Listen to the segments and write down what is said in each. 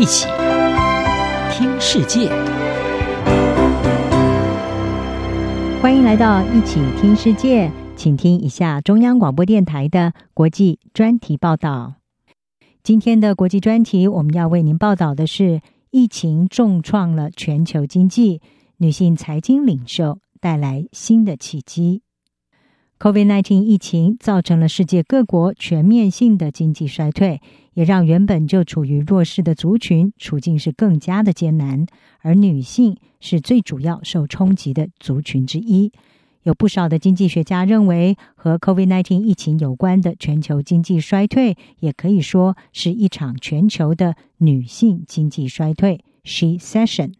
一起听世界，欢迎来到一起听世界，请听一下中央广播电台的国际专题报道。今天的国际专题，我们要为您报道的是：疫情重创了全球经济，女性财经领袖带来新的契机。COVID-19 疫情造成了世界各国全面性的经济衰退，也让原本就处于弱势的族群处境是更加的艰难。而女性是最主要受冲击的族群之一。有不少的经济学家认为，和 COVID-19 疫情有关的全球经济衰退，也可以说是一场全球的女性经济衰退 （Shecession）。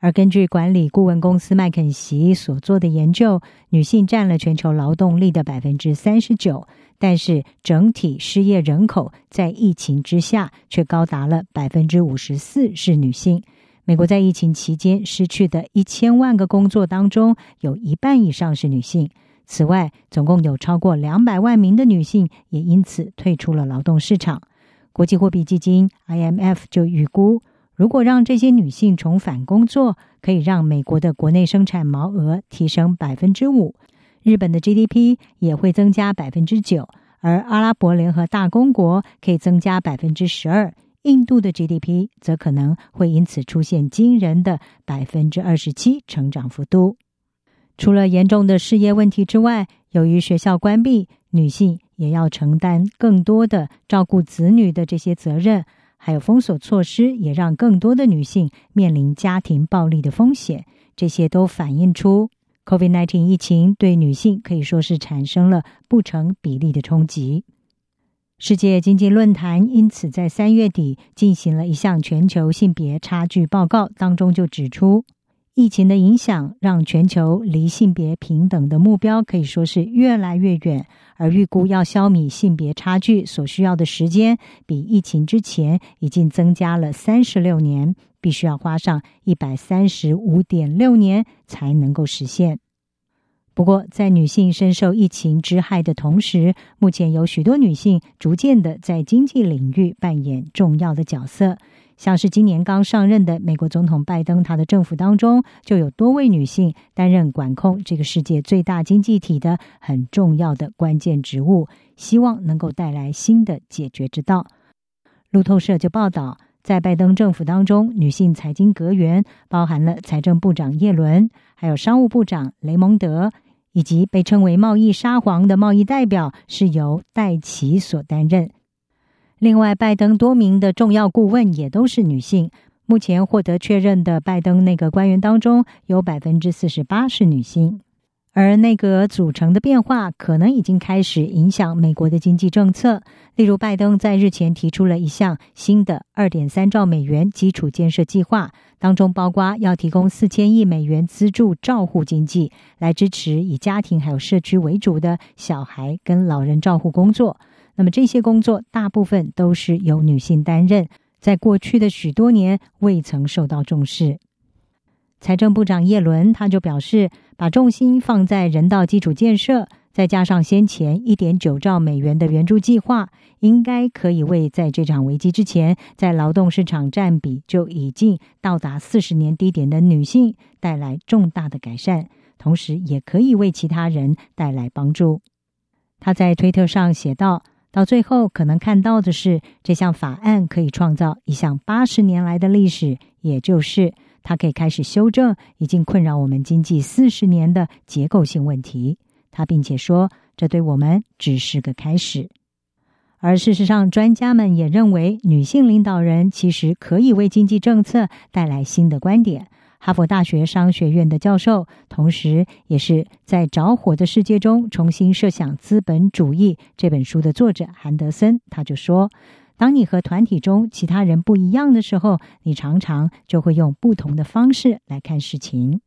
而根据管理顾问公司麦肯锡所做的研究，女性占了全球劳动力的百分之三十九，但是整体失业人口在疫情之下却高达了百分之五十四是女性。美国在疫情期间失去的一千万个工作当中，有一半以上是女性。此外，总共有超过两百万名的女性也因此退出了劳动市场。国际货币基金 IMF 就预估，如果让这些女性重返工作，可以让美国的国内生产毛额提升百分之五，日本的 GDP 也会增加百分之九，而阿拉伯联合大公国可以增加百分之十二，印度的 GDP 则可能会因此出现惊人的百分之二十七成长幅度。除了严重的失业问题之外，由于学校关闭，女性也要承担更多的照顾子女的这些责任。还有封锁措施，也让更多的女性面临家庭暴力的风险。这些都反映出 COVID-19 疫情对女性可以说是产生了不成比例的冲击。世界经济论坛因此在三月底进行了一项全球性别差距报告，当中就指出，疫情的影响让全球离性别平等的目标可以说是越来越远，而预估要消弭性别差距所需要的时间，比疫情之前已经增加了三十六年，必须要花上一百三十五点六年才能够实现。不过，在女性深受疫情之害的同时，目前有许多女性逐渐的在经济领域扮演重要的角色。像是今年刚上任的美国总统拜登，他的政府当中就有多位女性担任管控这个世界最大经济体的很重要的关键职务，希望能够带来新的解决之道。路透社就报道，在拜登政府当中，女性财经阁员包含了财政部长叶伦，还有商务部长雷蒙德，以及被称为“贸易沙皇”的贸易代表是由戴琪所担任。另外，拜登多名的重要顾问也都是女性。目前获得确认的拜登内阁官员当中，有百分之四十八是女性。而内阁组成的变化，可能已经开始影响美国的经济政策。例如，拜登在日前提出了一项新的二点三兆美元基础建设计划，当中包括要提供四千亿美元资助照护经济，来支持以家庭还有社区为主的小孩跟老人照护工作。那么这些工作大部分都是由女性担任，在过去的许多年未曾受到重视。财政部长叶伦他就表示，把重心放在人道基础建设，再加上先前一点九兆美元的援助计划，应该可以为在这场危机之前在劳动市场占比就已经到达四十年低点的女性带来重大的改善，同时也可以为其他人带来帮助。他在推特上写道。到最后，可能看到的是，这项法案可以创造一项八十年来的历史，也就是它可以开始修正已经困扰我们经济四十年的结构性问题。他并且说，这对我们只是个开始。而事实上，专家们也认为，女性领导人其实可以为经济政策带来新的观点。哈佛大学商学院的教授，同时也是在着火的世界中重新设想资本主义这本书的作者韩德森，他就说：“当你和团体中其他人不一样的时候，你常常就会用不同的方式来看事情。”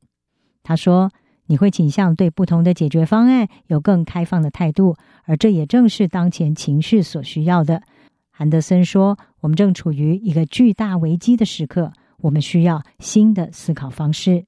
他说：“你会倾向对不同的解决方案有更开放的态度，而这也正是当前情势所需要的。”韩德森说：“我们正处于一个巨大危机的时刻。”我们需要新的思考方式。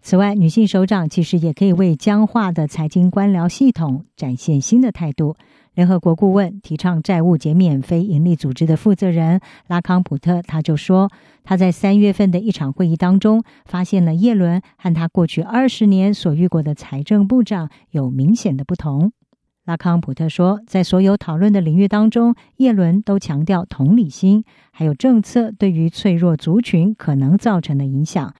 此外，女性首长其实也可以为僵化的财经官僚系统展现新的态度。联合国顾问、提倡债务减免非营利组织的负责人拉康普特他就说，他在三月份的一场会议当中，发现了叶伦和他过去二十年所遇过的财政部长有明显的不同。拉康普特说，在所有讨论的领域当中，叶伦都强调同理心，还有政策对于脆弱族群可能造成的影响。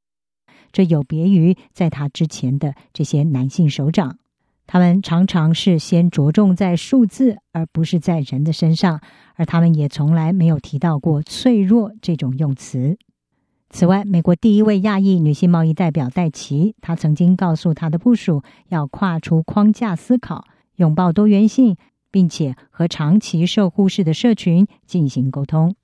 这有别于在他之前的这些男性首长。他们常常是先着重在数字，而不是在人的身上，而他们也从来没有提到过“脆弱”这种用词。此外，美国第一位亚裔女性贸易代表戴琪，她曾经告诉她的部属，要跨出框架思考，拥抱多元性，并且和长期受忽视的社群进行沟通。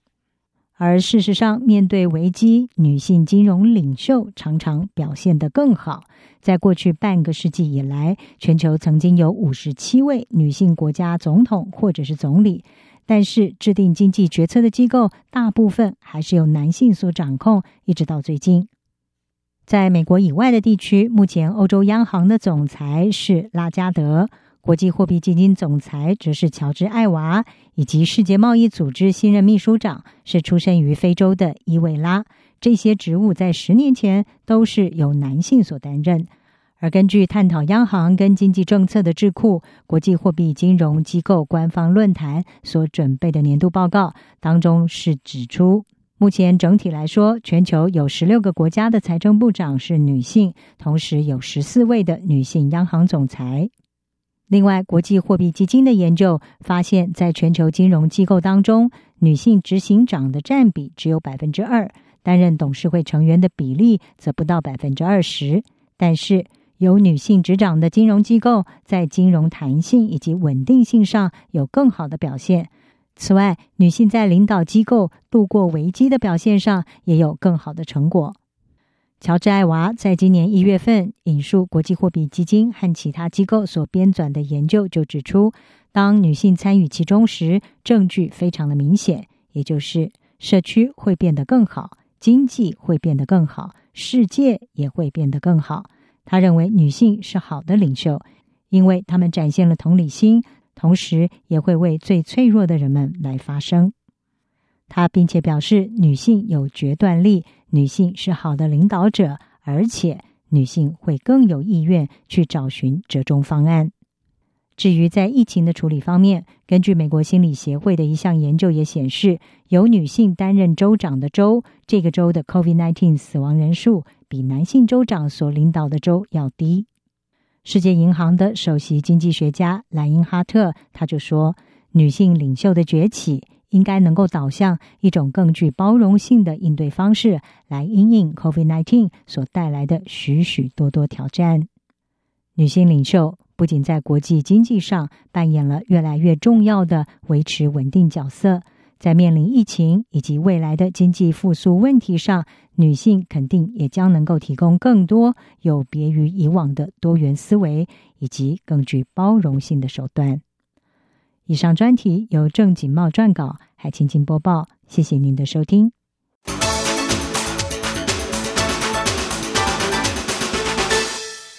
而事实上，面对危机，女性金融领袖常常表现得更好。在过去半个世纪以来，全球曾经有五十七位女性国家总统或者是总理，但是制定经济决策的机构大部分还是由男性所掌控。一直到最近，在美国以外的地区，目前欧洲央行的总裁是拉加德。国际货币基金总裁则是乔治·艾娃，以及世界贸易组织新任秘书长是出生于非洲的伊维拉。这些职务在十年前都是由男性所担任。而根据探讨央行跟经济政策的智库国际货币金融机构官方论坛所准备的年度报告当中是指出，目前整体来说，全球有十六个国家的财政部长是女性，同时有十四位的女性央行总裁。另外，国际货币基金的研究发现，在全球金融机构当中，女性执行长的占比只有百分之二，担任董事会成员的比例则不到百分之二十。但是，由女性执掌的金融机构在金融弹性以及稳定性上有更好的表现。此外，女性在领导机构度过危机的表现上也有更好的成果。乔治·艾娃在今年一月份引述国际货币基金和其他机构所编纂的研究，就指出，当女性参与其中时，证据非常的明显，也就是社区会变得更好，经济会变得更好，世界也会变得更好。他认为女性是好的领袖，因为她们展现了同理心，同时也会为最脆弱的人们来发声。他并且表示，女性有决断力，女性是好的领导者，而且女性会更有意愿去找寻折中方案。至于在疫情的处理方面，根据美国心理协会的一项研究也显示，由女性担任州长的州，这个州的 COVID-19 死亡人数比男性州长所领导的州要低。世界银行的首席经济学家莱因哈特他就说，女性领袖的崛起。应该能够导向一种更具包容性的应对方式，来因应 COVID-19 所带来的许许多多挑战。女性领袖不仅在国际经济上扮演了越来越重要的维持稳定角色，在面临疫情以及未来的经济复苏问题上，女性肯定也将能够提供更多有别于以往的多元思维以及更具包容性的手段。以上专题由郑锦茂撰稿，海清清播报。谢谢您的收听。